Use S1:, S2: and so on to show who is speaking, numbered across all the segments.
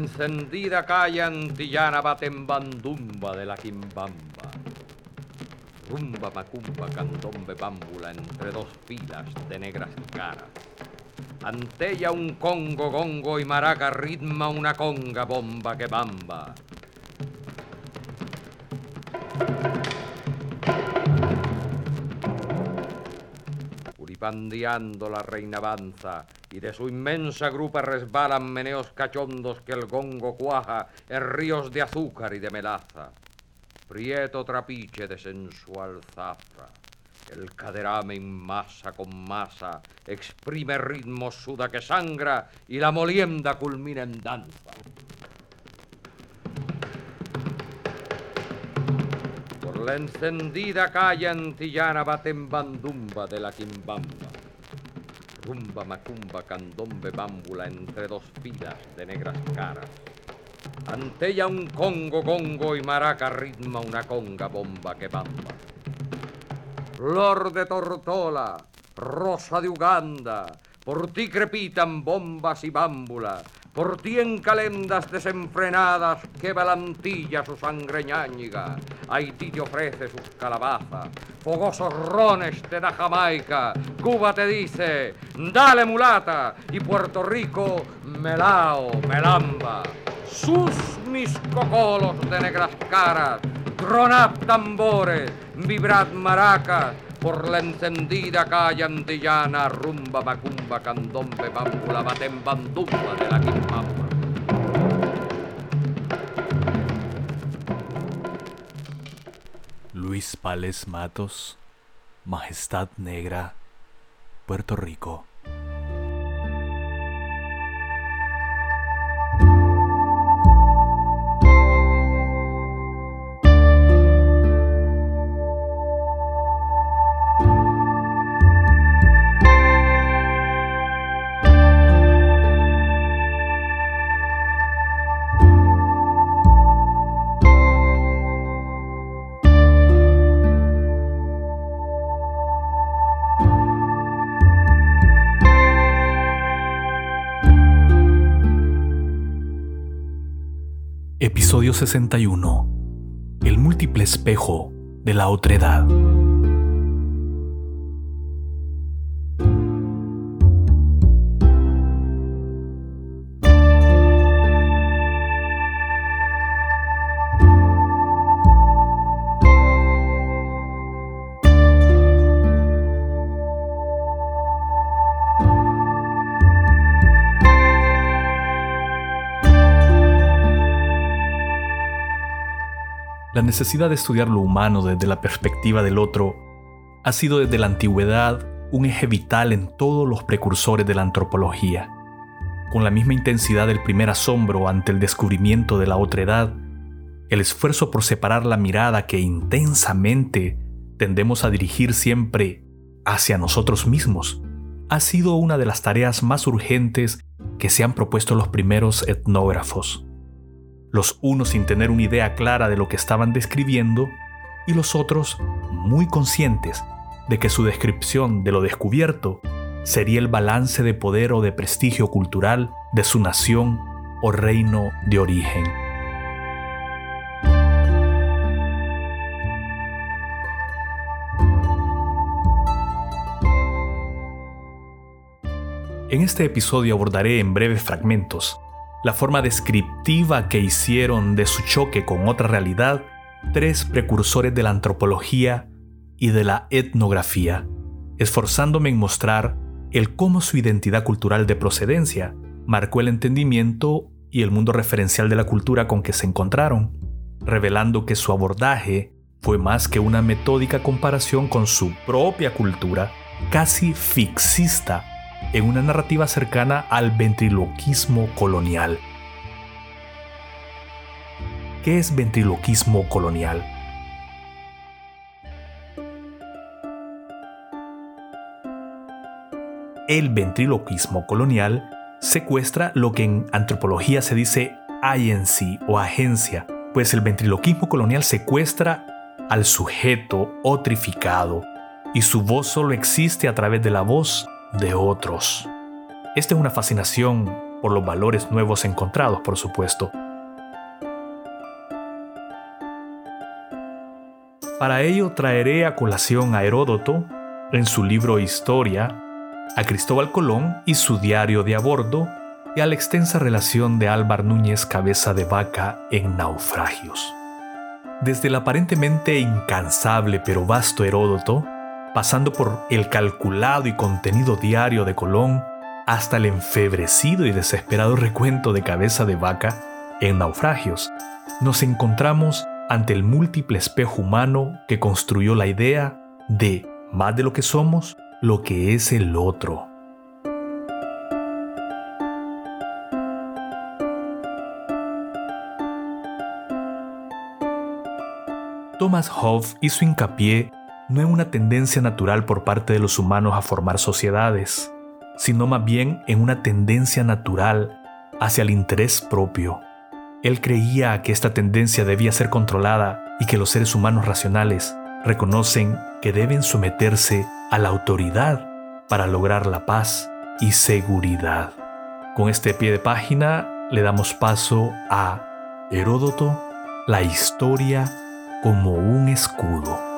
S1: Encendida calle antillana baten bandumba de la quimbamba. Rumba macumba candombe bámbula entre dos filas de negras caras. Ante ella un congo gongo y maraca ritma una conga bomba que bamba. Uripandeando la reina avanza y de su inmensa grupa resbalan meneos cachondos que el gongo cuaja en ríos de azúcar y de melaza. Prieto trapiche de sensual zafra, el caderame en masa con masa, exprime ritmo suda que sangra y la molienda culmina en danza. Por la encendida calle antillana baten bandumba de la quimbamba rumba, macumba, candombe, bámbula entre dos filas de negras caras. Ante ella un congo, congo y maraca ritma una conga bomba que bamba. Flor de Tortola, rosa de Uganda, por ti crepitan bombas y bámbula, por ti en calendas desenfrenadas que balantilla su sangre ñáñiga. Haití te ofrece sus calabazas, fogosos rones te da Jamaica, Cuba te dice, dale mulata, y Puerto Rico, melao, melamba. Sus mis cocolos de negras caras, tronad tambores, vibrad maracas, por la encendida calle antillana, rumba, macumba, candombe, bámbula, baten bandumba de la quimbamba.
S2: Luis Pales Matos, Majestad Negra, Puerto Rico. Episodio 61. El múltiple espejo de la otredad. La necesidad de estudiar lo humano desde la perspectiva del otro ha sido desde la antigüedad un eje vital en todos los precursores de la antropología. Con la misma intensidad del primer asombro ante el descubrimiento de la otredad, el esfuerzo por separar la mirada que intensamente tendemos a dirigir siempre hacia nosotros mismos ha sido una de las tareas más urgentes que se han propuesto los primeros etnógrafos los unos sin tener una idea clara de lo que estaban describiendo y los otros muy conscientes de que su descripción de lo descubierto sería el balance de poder o de prestigio cultural de su nación o reino de origen. En este episodio abordaré en breves fragmentos la forma descriptiva que hicieron de su choque con otra realidad tres precursores de la antropología y de la etnografía, esforzándome en mostrar el cómo su identidad cultural de procedencia marcó el entendimiento y el mundo referencial de la cultura con que se encontraron, revelando que su abordaje fue más que una metódica comparación con su propia cultura, casi fixista, en una narrativa cercana al ventriloquismo colonial. ¿Qué es ventriloquismo colonial? El ventriloquismo colonial secuestra lo que en antropología se dice agency o agencia, pues el ventriloquismo colonial secuestra al sujeto otrificado y su voz solo existe a través de la voz de otros. Esta es una fascinación por los valores nuevos encontrados, por supuesto. Para ello traeré a colación a Heródoto en su libro Historia a Cristóbal Colón y su diario de a bordo, y a la extensa relación de Álvar Núñez Cabeza de Vaca en Naufragios. Desde el aparentemente incansable pero vasto Heródoto, pasando por el calculado y contenido diario de Colón, hasta el enfebrecido y desesperado recuento de Cabeza de Vaca en Naufragios, nos encontramos ante el múltiple espejo humano que construyó la idea de, más de lo que somos, lo que es el otro. Thomas Hobbes hizo hincapié no en una tendencia natural por parte de los humanos a formar sociedades, sino más bien en una tendencia natural hacia el interés propio. Él creía que esta tendencia debía ser controlada y que los seres humanos racionales reconocen que deben someterse a la autoridad para lograr la paz y seguridad. Con este pie de página le damos paso a Heródoto, la historia como un escudo.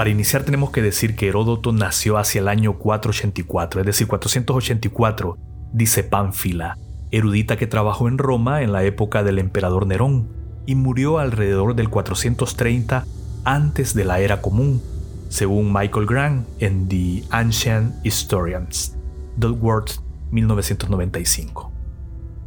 S2: Para iniciar tenemos que decir que Heródoto nació hacia el año 484, es decir, 484, dice Pánfila, erudita que trabajó en Roma en la época del emperador Nerón y murió alrededor del 430 antes de la era común, según Michael Grant en The Ancient Historians, Dudworth 1995.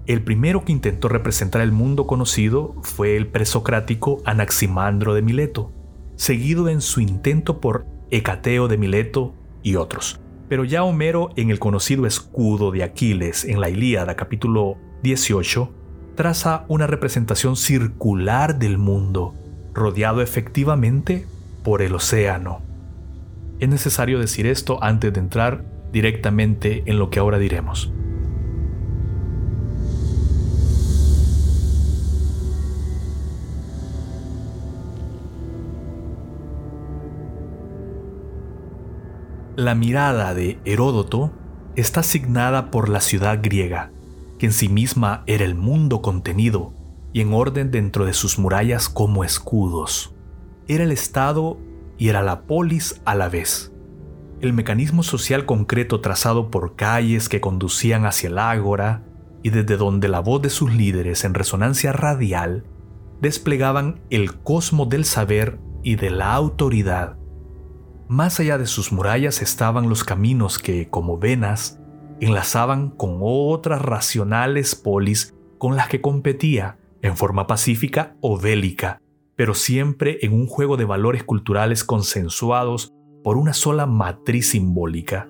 S2: El primero que intentó representar el mundo conocido fue el presocrático Anaximandro de Mileto, seguido en su intento por Hecateo de Mileto y otros. Pero ya Homero en el conocido escudo de Aquiles en la Ilíada capítulo 18 traza una representación circular del mundo, rodeado efectivamente por el océano. Es necesario decir esto antes de entrar directamente en lo que ahora diremos. La mirada de Heródoto está asignada por la ciudad griega, que en sí misma era el mundo contenido y en orden dentro de sus murallas como escudos. Era el Estado y era la polis a la vez. El mecanismo social concreto trazado por calles que conducían hacia el ágora y desde donde la voz de sus líderes en resonancia radial desplegaban el cosmos del saber y de la autoridad más allá de sus murallas estaban los caminos que, como venas, enlazaban con otras racionales polis con las que competía, en forma pacífica o bélica, pero siempre en un juego de valores culturales consensuados por una sola matriz simbólica.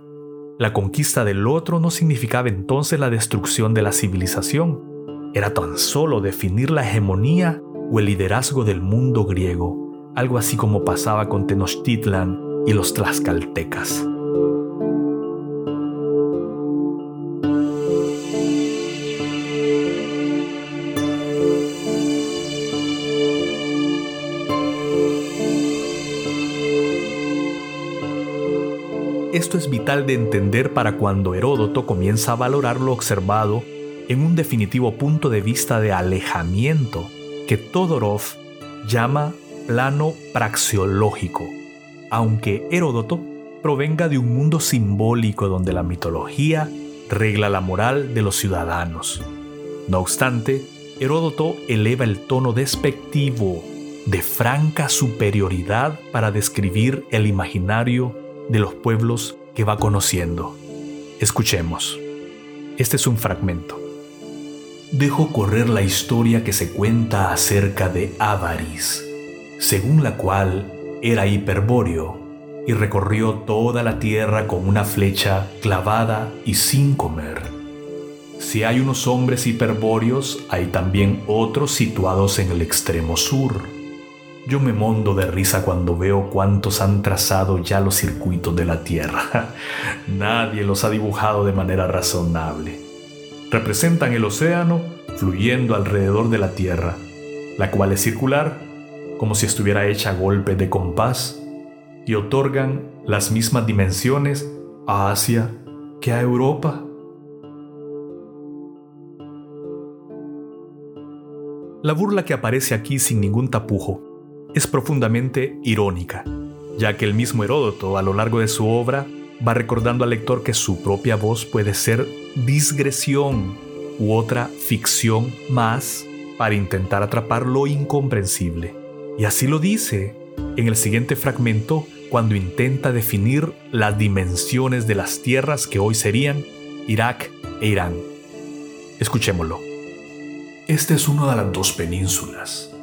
S2: La conquista del otro no significaba entonces la destrucción de la civilización, era tan solo definir la hegemonía o el liderazgo del mundo griego, algo así como pasaba con Tenochtitlan y los tlaxcaltecas. Esto es vital de entender para cuando Heródoto comienza a valorar lo observado en un definitivo punto de vista de alejamiento que Todorov llama plano praxiológico aunque Heródoto provenga de un mundo simbólico donde la mitología regla la moral de los ciudadanos. No obstante, Heródoto eleva el tono despectivo de franca superioridad para describir el imaginario de los pueblos que va conociendo. Escuchemos. Este es un fragmento. Dejo correr la historia que se cuenta acerca de Avaris, según la cual era hiperbóreo y recorrió toda la tierra con una flecha clavada y sin comer. Si hay unos hombres hiperbóreos, hay también otros situados en el extremo sur. Yo me mondo de risa cuando veo cuántos han trazado ya los circuitos de la Tierra. Nadie los ha dibujado de manera razonable. Representan el océano fluyendo alrededor de la Tierra, la cual es circular, como si estuviera hecha a golpe de compás, y otorgan las mismas dimensiones a Asia que a Europa. La burla que aparece aquí sin ningún tapujo es profundamente irónica, ya que el mismo Heródoto a lo largo de su obra va recordando al lector que su propia voz puede ser digresión u otra ficción más para intentar atrapar lo incomprensible. Y así lo dice en el siguiente fragmento cuando intenta definir las dimensiones de las tierras que hoy serían Irak e Irán. Escuchémoslo. Esta es una de las dos penínsulas,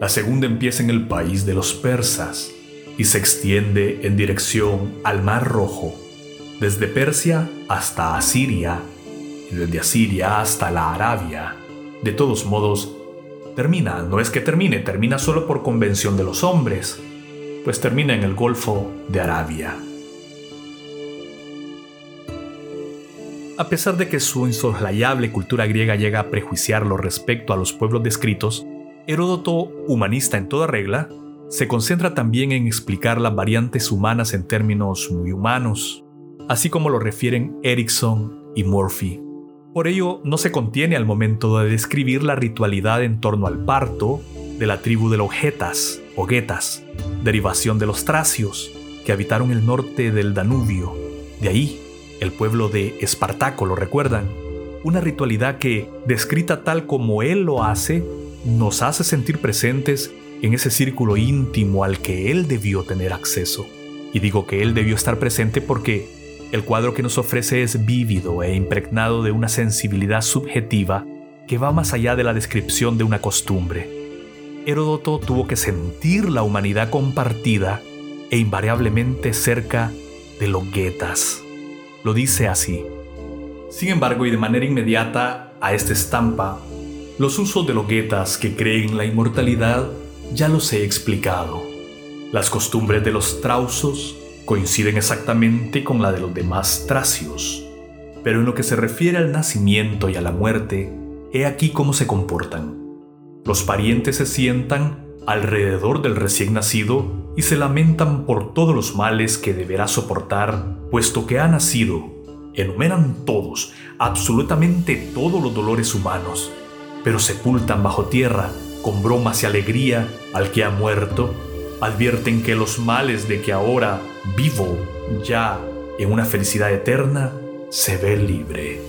S2: la segunda empieza en el país de los persas y se extiende en dirección al Mar Rojo, desde Persia hasta Asiria y desde Asiria hasta la Arabia. De todos modos, termina, no es que termine, termina solo por convención de los hombres, pues termina en el Golfo de Arabia. A pesar de que su insoslayable cultura griega llega a prejuiciarlo respecto a los pueblos descritos, Heródoto, humanista en toda regla, se concentra también en explicar las variantes humanas en términos muy humanos, así como lo refieren Erickson y Murphy. Por ello, no se contiene al momento de describir la ritualidad en torno al parto de la tribu de los Getas o Getas, derivación de los Tracios, que habitaron el norte del Danubio. De ahí, el pueblo de Espartaco, ¿lo recuerdan? Una ritualidad que, descrita tal como él lo hace, nos hace sentir presentes en ese círculo íntimo al que Él debió tener acceso. Y digo que Él debió estar presente porque el cuadro que nos ofrece es vívido e impregnado de una sensibilidad subjetiva que va más allá de la descripción de una costumbre. Heródoto tuvo que sentir la humanidad compartida e invariablemente cerca de los guetas. Lo dice así. Sin embargo, y de manera inmediata a esta estampa los usos de los guetas que creen la inmortalidad ya los he explicado. Las costumbres de los trausos coinciden exactamente con la de los demás tracios, pero en lo que se refiere al nacimiento y a la muerte, he aquí cómo se comportan. Los parientes se sientan alrededor del recién nacido y se lamentan por todos los males que deberá soportar, puesto que ha nacido. Enumeran todos, absolutamente todos los dolores humanos, pero sepultan bajo tierra con bromas y alegría al que ha muerto, advierten que los males de que ahora vivo ya en una felicidad eterna se ve libre.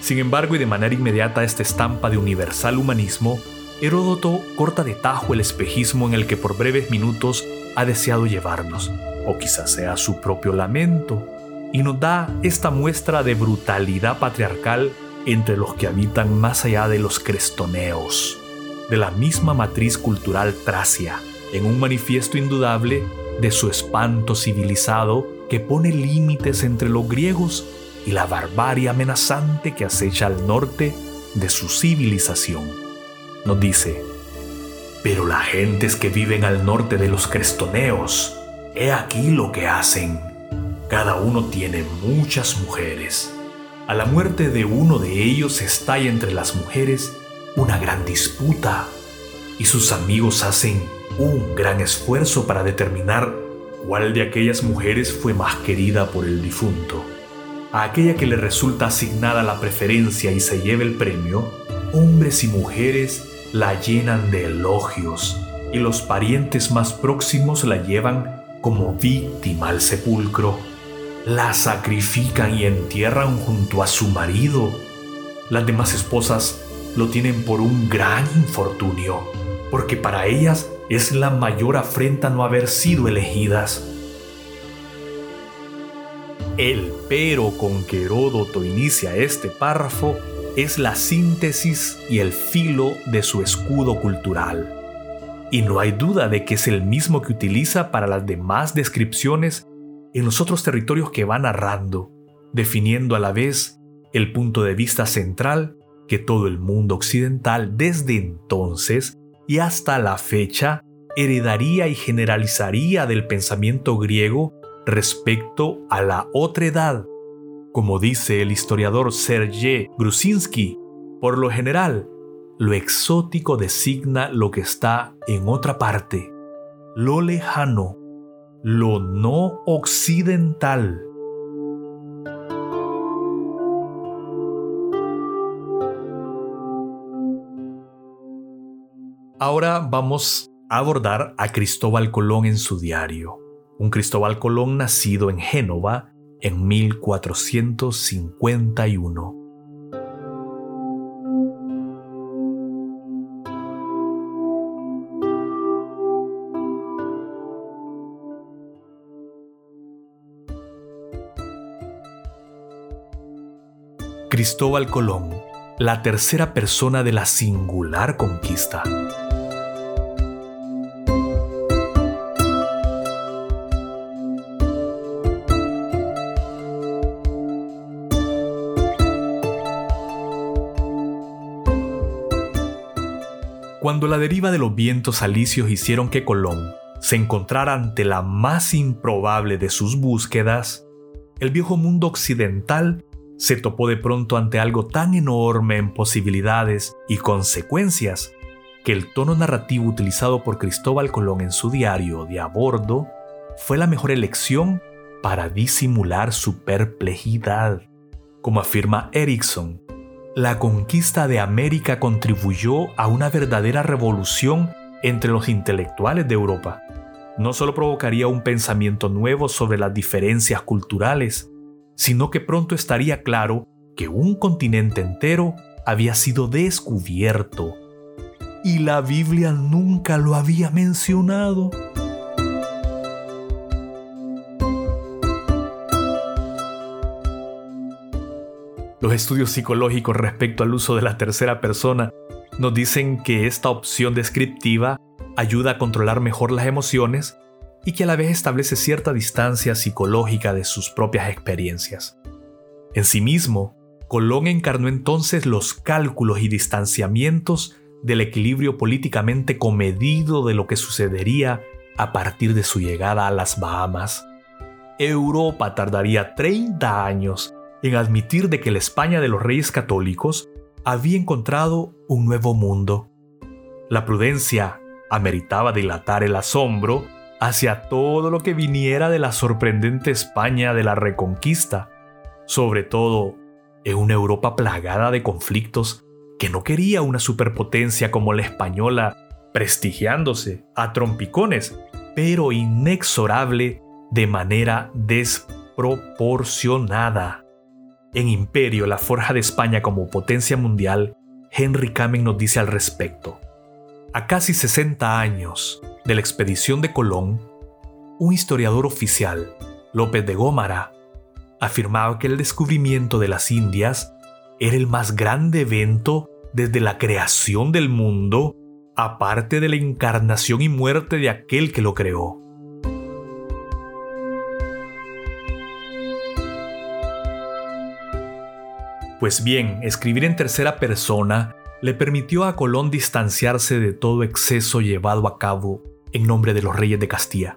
S2: Sin embargo, y de manera inmediata esta estampa de universal humanismo, Heródoto corta de tajo el espejismo en el que por breves minutos ha deseado llevarnos, o quizás sea su propio lamento, y nos da esta muestra de brutalidad patriarcal entre los que habitan más allá de los crestoneos, de la misma matriz cultural tracia, en un manifiesto indudable de su espanto civilizado que pone límites entre los griegos y la barbarie amenazante que acecha al norte de su civilización. Nos dice, pero las gentes que viven al norte de los crestoneos, he aquí lo que hacen. Cada uno tiene muchas mujeres a la muerte de uno de ellos estalla entre las mujeres una gran disputa y sus amigos hacen un gran esfuerzo para determinar ¿Cuál de aquellas mujeres fue más querida por el difunto? A aquella que le resulta asignada la preferencia y se lleva el premio, hombres y mujeres la llenan de elogios y los parientes más próximos la llevan como víctima al sepulcro. La sacrifican y entierran junto a su marido. Las demás esposas lo tienen por un gran infortunio, porque para ellas es la mayor afrenta no haber sido elegidas. El pero con que Heródoto inicia este párrafo es la síntesis y el filo de su escudo cultural. Y no hay duda de que es el mismo que utiliza para las demás descripciones en los otros territorios que va narrando, definiendo a la vez el punto de vista central que todo el mundo occidental desde entonces y hasta la fecha heredaría y generalizaría del pensamiento griego respecto a la otra edad. Como dice el historiador Sergei Grusinski, por lo general, lo exótico designa lo que está en otra parte, lo lejano, lo no occidental. Ahora vamos a abordar a Cristóbal Colón en su diario, un Cristóbal Colón nacido en Génova en 1451. Cristóbal Colón, la tercera persona de la singular conquista. La deriva de los vientos alisios hicieron que Colón se encontrara ante la más improbable de sus búsquedas, el viejo mundo occidental se topó de pronto ante algo tan enorme en posibilidades y consecuencias que el tono narrativo utilizado por Cristóbal Colón en su diario de a bordo fue la mejor elección para disimular su perplejidad. Como afirma Erickson, la conquista de América contribuyó a una verdadera revolución entre los intelectuales de Europa. No solo provocaría un pensamiento nuevo sobre las diferencias culturales, sino que pronto estaría claro que un continente entero había sido descubierto. Y la Biblia nunca lo había mencionado. Los estudios psicológicos respecto al uso de la tercera persona nos dicen que esta opción descriptiva ayuda a controlar mejor las emociones y que a la vez establece cierta distancia psicológica de sus propias experiencias. En sí mismo, Colón encarnó entonces los cálculos y distanciamientos del equilibrio políticamente comedido de lo que sucedería a partir de su llegada a las Bahamas. Europa tardaría 30 años en admitir de que la España de los reyes católicos había encontrado un nuevo mundo. La prudencia ameritaba dilatar el asombro hacia todo lo que viniera de la sorprendente España de la Reconquista, sobre todo en una Europa plagada de conflictos que no quería una superpotencia como la española prestigiándose a trompicones, pero inexorable de manera desproporcionada. En Imperio, la forja de España como potencia mundial, Henry Kamen nos dice al respecto. A casi 60 años de la expedición de Colón, un historiador oficial, López de Gómara, afirmaba que el descubrimiento de las Indias era el más grande evento desde la creación del mundo, aparte de la encarnación y muerte de aquel que lo creó. Pues bien, escribir en tercera persona le permitió a Colón distanciarse de todo exceso llevado a cabo en nombre de los reyes de Castilla.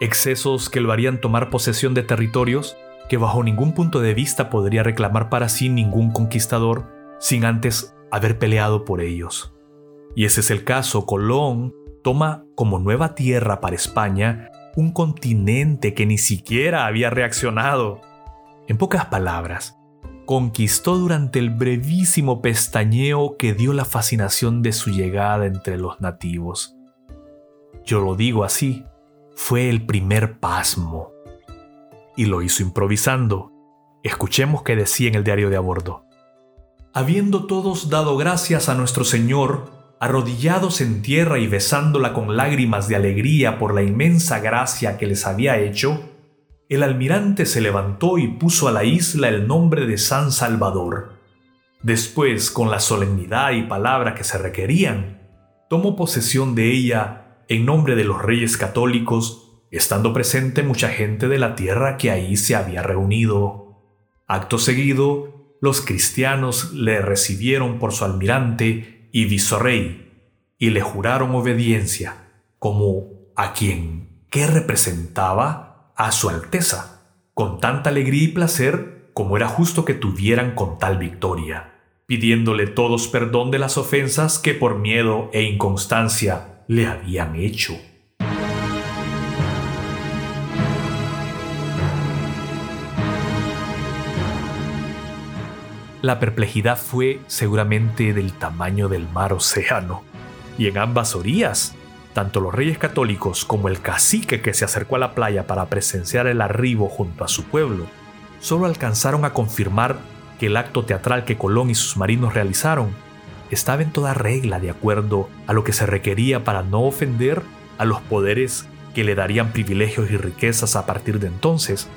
S2: Excesos que lo harían tomar posesión de territorios que bajo ningún punto de vista podría reclamar para sí ningún conquistador sin antes haber peleado por ellos. Y ese es el caso, Colón toma como nueva tierra para España un continente que ni siquiera había reaccionado. En pocas palabras, conquistó durante el brevísimo pestañeo que dio la fascinación de su llegada entre los nativos. Yo lo digo así, fue el primer pasmo. Y lo hizo improvisando. Escuchemos qué decía en el diario de a bordo. Habiendo todos dado gracias a nuestro Señor, arrodillados en tierra y besándola con lágrimas de alegría por la inmensa gracia que les había hecho, el almirante se levantó y puso a la isla el nombre de San Salvador. Después, con la solemnidad y palabra que se requerían, tomó posesión de ella en nombre de los reyes católicos, estando presente mucha gente de la tierra que ahí se había reunido. Acto seguido, los cristianos le recibieron por su almirante y visorrey, y le juraron obediencia, como a quien, ¿qué representaba? A su Alteza, con tanta alegría y placer como era justo que tuvieran con tal victoria, pidiéndole todos perdón de las ofensas que por miedo e inconstancia le habían hecho. La perplejidad fue seguramente del tamaño del mar océano, y en ambas orillas tanto los reyes católicos como el cacique que se acercó a la playa para presenciar el arribo junto a su pueblo, solo alcanzaron a confirmar que el acto teatral que Colón y sus marinos realizaron estaba en toda regla de acuerdo a lo que se requería para no ofender a los poderes que le darían privilegios y riquezas a partir de entonces,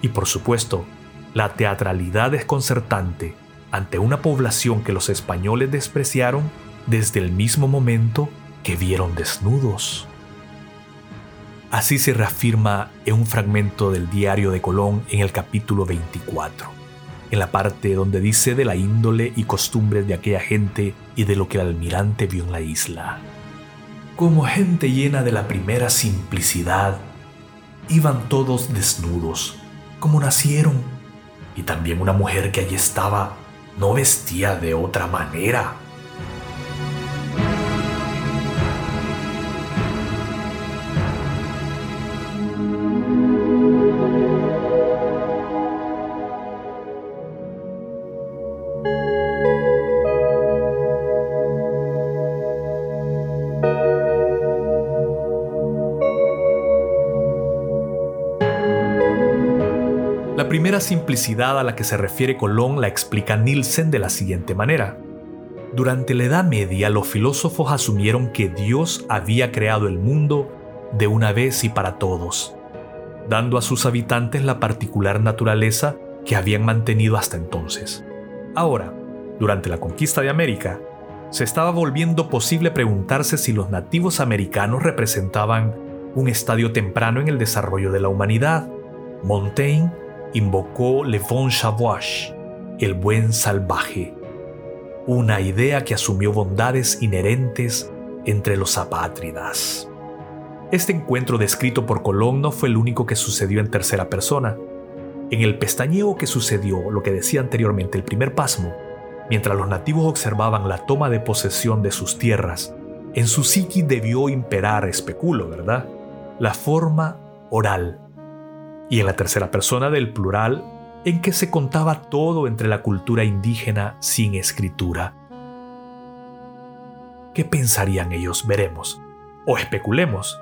S2: y por supuesto, la teatralidad desconcertante ante una población que los españoles despreciaron desde el mismo momento que vieron desnudos. Así se reafirma en un fragmento del diario de Colón en el capítulo 24, en la parte donde dice de la índole y costumbres de aquella gente y de lo que el almirante vio en la isla. Como gente llena de la primera simplicidad, iban todos desnudos, como nacieron, y también una mujer que allí estaba no vestía de otra manera simplicidad a la que se refiere Colón la explica Nielsen de la siguiente manera. Durante la Edad Media los filósofos asumieron que Dios había creado el mundo de una vez y para todos, dando a sus habitantes la particular naturaleza que habían mantenido hasta entonces. Ahora, durante la conquista de América, se estaba volviendo posible preguntarse si los nativos americanos representaban un estadio temprano en el desarrollo de la humanidad. Montaigne invocó Le Bon Sauvage, el buen salvaje, una idea que asumió bondades inherentes entre los apátridas. Este encuentro descrito por Colón no fue el único que sucedió en tercera persona. En el pestañeo que sucedió, lo que decía anteriormente el primer pasmo, mientras los nativos observaban la toma de posesión de sus tierras, en su psiqui debió imperar, especulo, ¿verdad? La forma oral y en la tercera persona del plural en que se contaba todo entre la cultura indígena sin escritura. ¿Qué pensarían ellos? Veremos. O especulemos.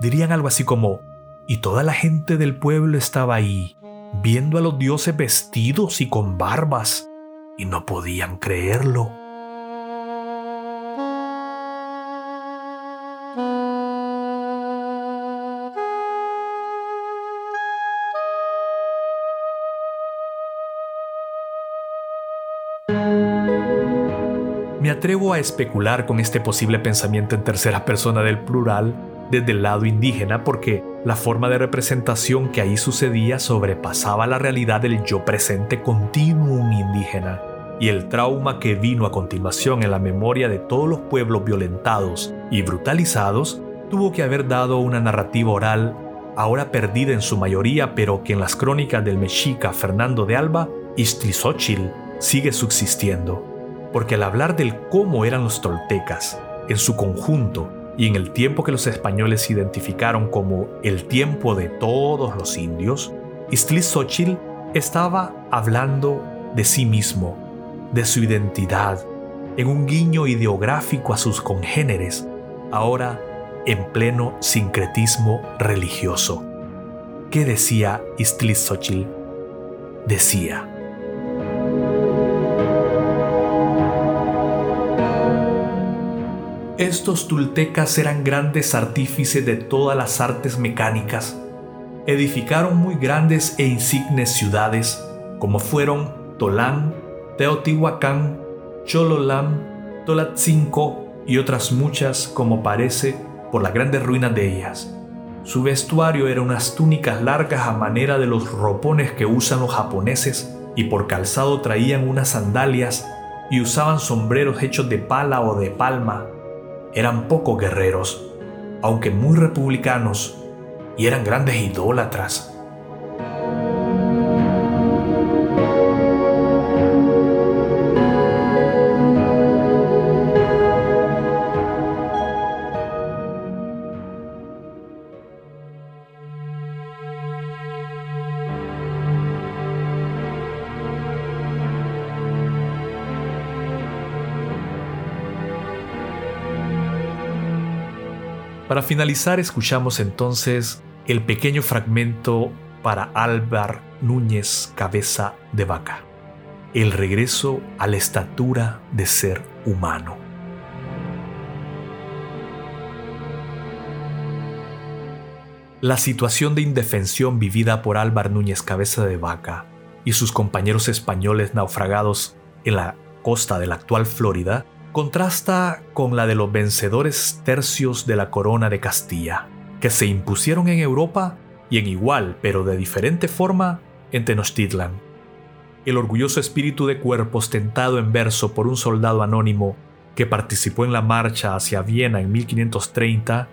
S2: Dirían algo así como, y toda la gente del pueblo estaba ahí, viendo a los dioses vestidos y con barbas, y no podían creerlo. Atrevo a especular con este posible pensamiento en tercera persona del plural desde el lado indígena porque la forma de representación que ahí sucedía sobrepasaba la realidad del yo presente continuum indígena y el trauma que vino a continuación en la memoria de todos los pueblos violentados y brutalizados tuvo que haber dado una narrativa oral ahora perdida en su mayoría pero que en las crónicas del mexica Fernando de Alba, Istlizochil sigue subsistiendo porque al hablar del cómo eran los toltecas, en su conjunto, y en el tiempo que los españoles identificaron como el tiempo de todos los indios, Xochitl estaba hablando de sí mismo, de su identidad, en un guiño ideográfico a sus congéneres, ahora en pleno sincretismo religioso. ¿Qué decía Xochitl? Decía, Estos tultecas eran grandes artífices de todas las artes mecánicas. Edificaron muy grandes e insignes ciudades, como fueron Tolán, Teotihuacán, Chololam, Tolatzinco y otras muchas, como parece, por las grandes ruinas de ellas. Su vestuario era unas túnicas largas a manera de los ropones que usan los japoneses y por calzado traían unas sandalias y usaban sombreros hechos de pala o de palma eran poco guerreros, aunque muy republicanos, y eran grandes idólatras. Para finalizar, escuchamos entonces el pequeño fragmento para Álvar Núñez Cabeza de Vaca, el regreso a la estatura de ser humano. La situación de indefensión vivida por Álvar Núñez Cabeza de Vaca y sus compañeros españoles naufragados en la costa de la actual Florida contrasta con la de los vencedores tercios de la corona de Castilla, que se impusieron en Europa y en igual, pero de diferente forma, en Tenochtitlan. El orgulloso espíritu de cuerpos tentado en verso por un soldado anónimo que participó en la marcha hacia Viena en 1530,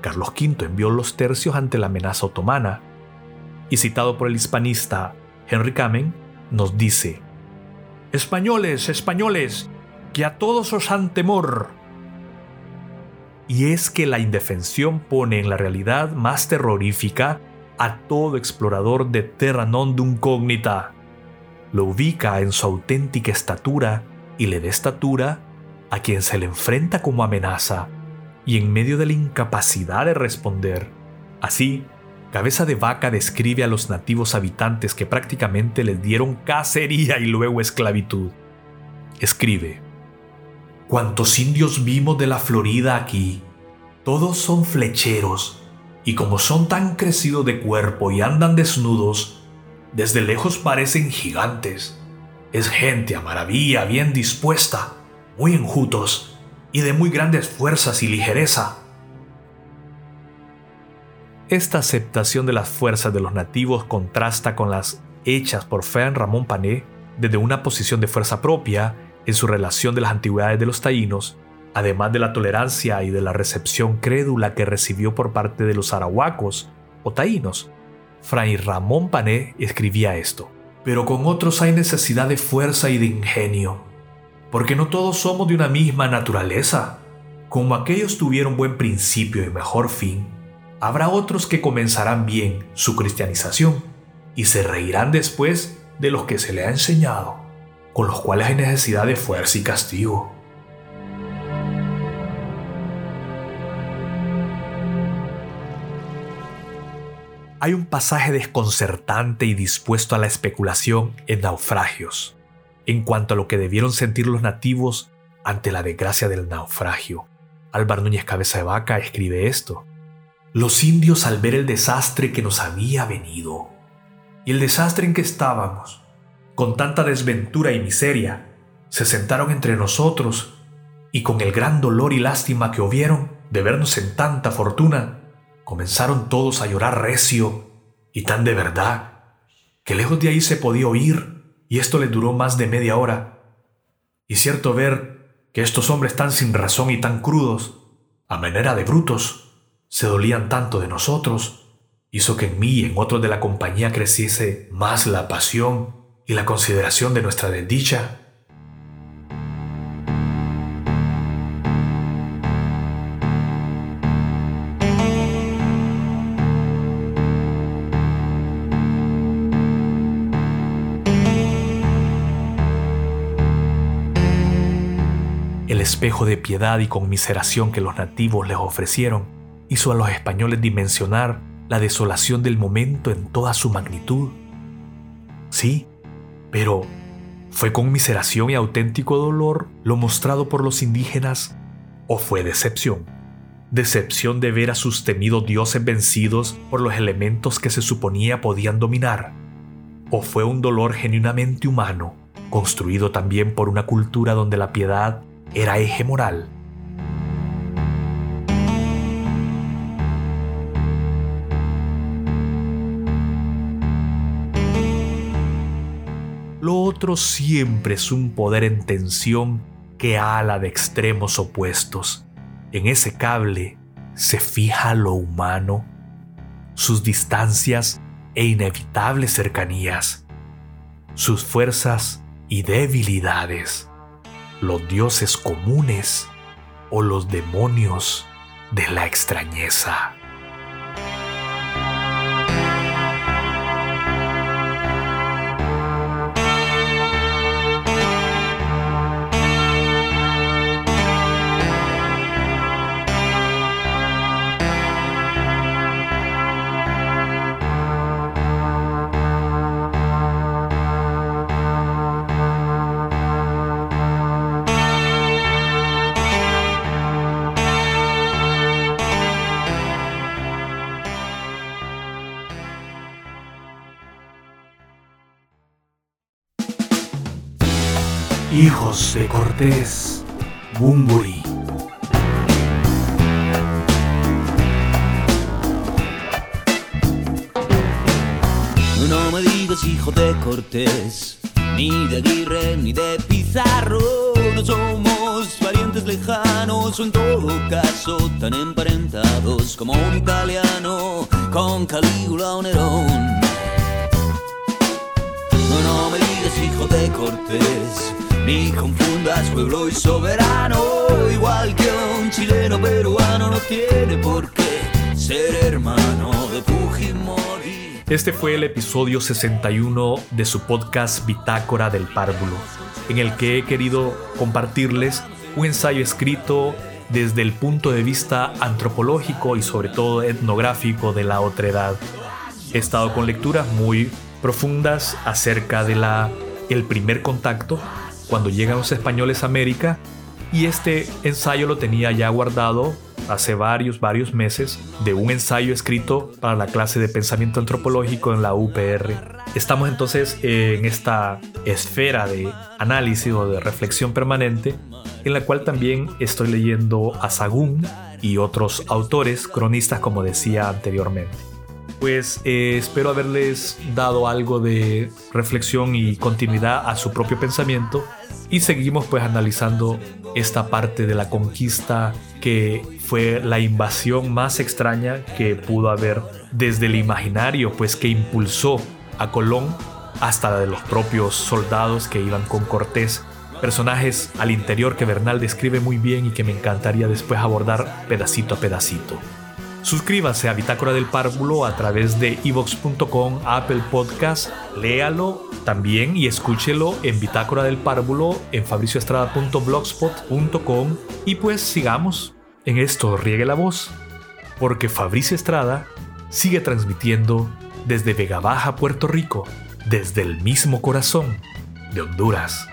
S2: Carlos V envió los tercios ante la amenaza otomana, y citado por el hispanista Henry Kamen, nos dice, Españoles, españoles, que a todos os han temor. Y es que la indefensión pone en la realidad más terrorífica a todo explorador de terra non cognita. Lo ubica en su auténtica estatura y le da estatura a quien se le enfrenta como amenaza y en medio de la incapacidad de responder. Así, Cabeza de Vaca describe a los nativos habitantes que prácticamente les dieron cacería y luego esclavitud. Escribe, Cuantos indios vimos de la Florida aquí, todos son flecheros, y como son tan crecidos de cuerpo y andan desnudos, desde lejos parecen gigantes. Es gente a maravilla bien dispuesta, muy enjutos, y de muy grandes fuerzas y ligereza. Esta aceptación de las fuerzas de los nativos contrasta con las hechas por Fern Ramón Pané desde una posición de fuerza propia en su relación de las antigüedades de los taínos, además de la tolerancia y de la recepción crédula que recibió por parte de los arahuacos o taínos. Fray Ramón Pané escribía esto, pero con otros hay necesidad de fuerza y de ingenio, porque no todos somos de una misma naturaleza. Como aquellos tuvieron buen principio y mejor fin, habrá otros que comenzarán bien su cristianización y se reirán después de los que se le ha enseñado con los cuales hay necesidad de fuerza y castigo. Hay un pasaje desconcertante y dispuesto a la especulación en naufragios, en cuanto a lo que debieron sentir los nativos ante la desgracia del naufragio. Álvaro Núñez Cabeza de Vaca escribe esto. Los indios al ver el desastre que nos había venido y el desastre en que estábamos, con tanta desventura y miseria, se sentaron entre nosotros y con el gran dolor y lástima que hubieron de vernos en tanta fortuna, comenzaron todos a llorar recio y tan de verdad, que lejos de ahí se podía oír, y esto les duró más de media hora. Y cierto ver que estos hombres tan sin razón y tan crudos, a manera de brutos, se dolían tanto de nosotros, hizo que en mí y en otros de la compañía creciese más la pasión y la consideración de nuestra desdicha. El espejo de piedad y conmiseración que los nativos les ofrecieron hizo a los españoles dimensionar la desolación del momento en toda su magnitud. Sí, pero ¿fue conmiseración y auténtico dolor lo mostrado por los indígenas o fue decepción? Decepción de ver a sus temidos dioses vencidos por los elementos que se suponía podían dominar. ¿O fue un dolor genuinamente humano, construido también por una cultura donde la piedad era eje moral? Lo otro siempre es un poder en tensión que ala de extremos opuestos. En ese cable se fija lo humano, sus distancias e inevitables cercanías, sus fuerzas y debilidades, los dioses comunes o los demonios de la extrañeza. Hijos de Cortés, Bumburi.
S3: No me digas hijo de Cortés, ni de Aguirre, ni de Pizarro. No somos parientes lejanos, o en todo caso tan emparentados como un italiano con Calígula o Nerón. No me digas hijo de Cortés, ni confundas pueblo y soberano, igual que un chileno peruano no tiene por qué ser hermano de Fujimori.
S2: Este fue el episodio 61 de su podcast Bitácora del Párvulo, en el que he querido compartirles un ensayo escrito desde el punto de vista antropológico y sobre todo etnográfico de la otredad. He estado con lecturas muy profundas acerca de la el primer contacto cuando llegan los españoles a América y este ensayo lo tenía ya guardado hace varios, varios meses de un ensayo escrito para la clase de pensamiento antropológico en la UPR. Estamos entonces en esta esfera de análisis o de reflexión permanente en la cual también estoy leyendo a Sagún y otros autores, cronistas como decía anteriormente pues eh, espero haberles dado algo de reflexión y continuidad a su propio pensamiento y seguimos pues analizando esta parte de la conquista que fue la invasión más extraña que pudo haber desde el imaginario pues que impulsó a Colón hasta de los propios soldados que iban con Cortés personajes al interior que Bernal describe muy bien y que me encantaría después abordar pedacito a pedacito. Suscríbase a Bitácora del Párvulo a través de evox.com, Apple Podcast, léalo también y escúchelo en Bitácora del Párvulo en fabricioestrada.blogspot.com y pues sigamos en esto, riegue la voz, porque Fabricio Estrada sigue transmitiendo desde Vega Baja, Puerto Rico, desde el mismo corazón de Honduras.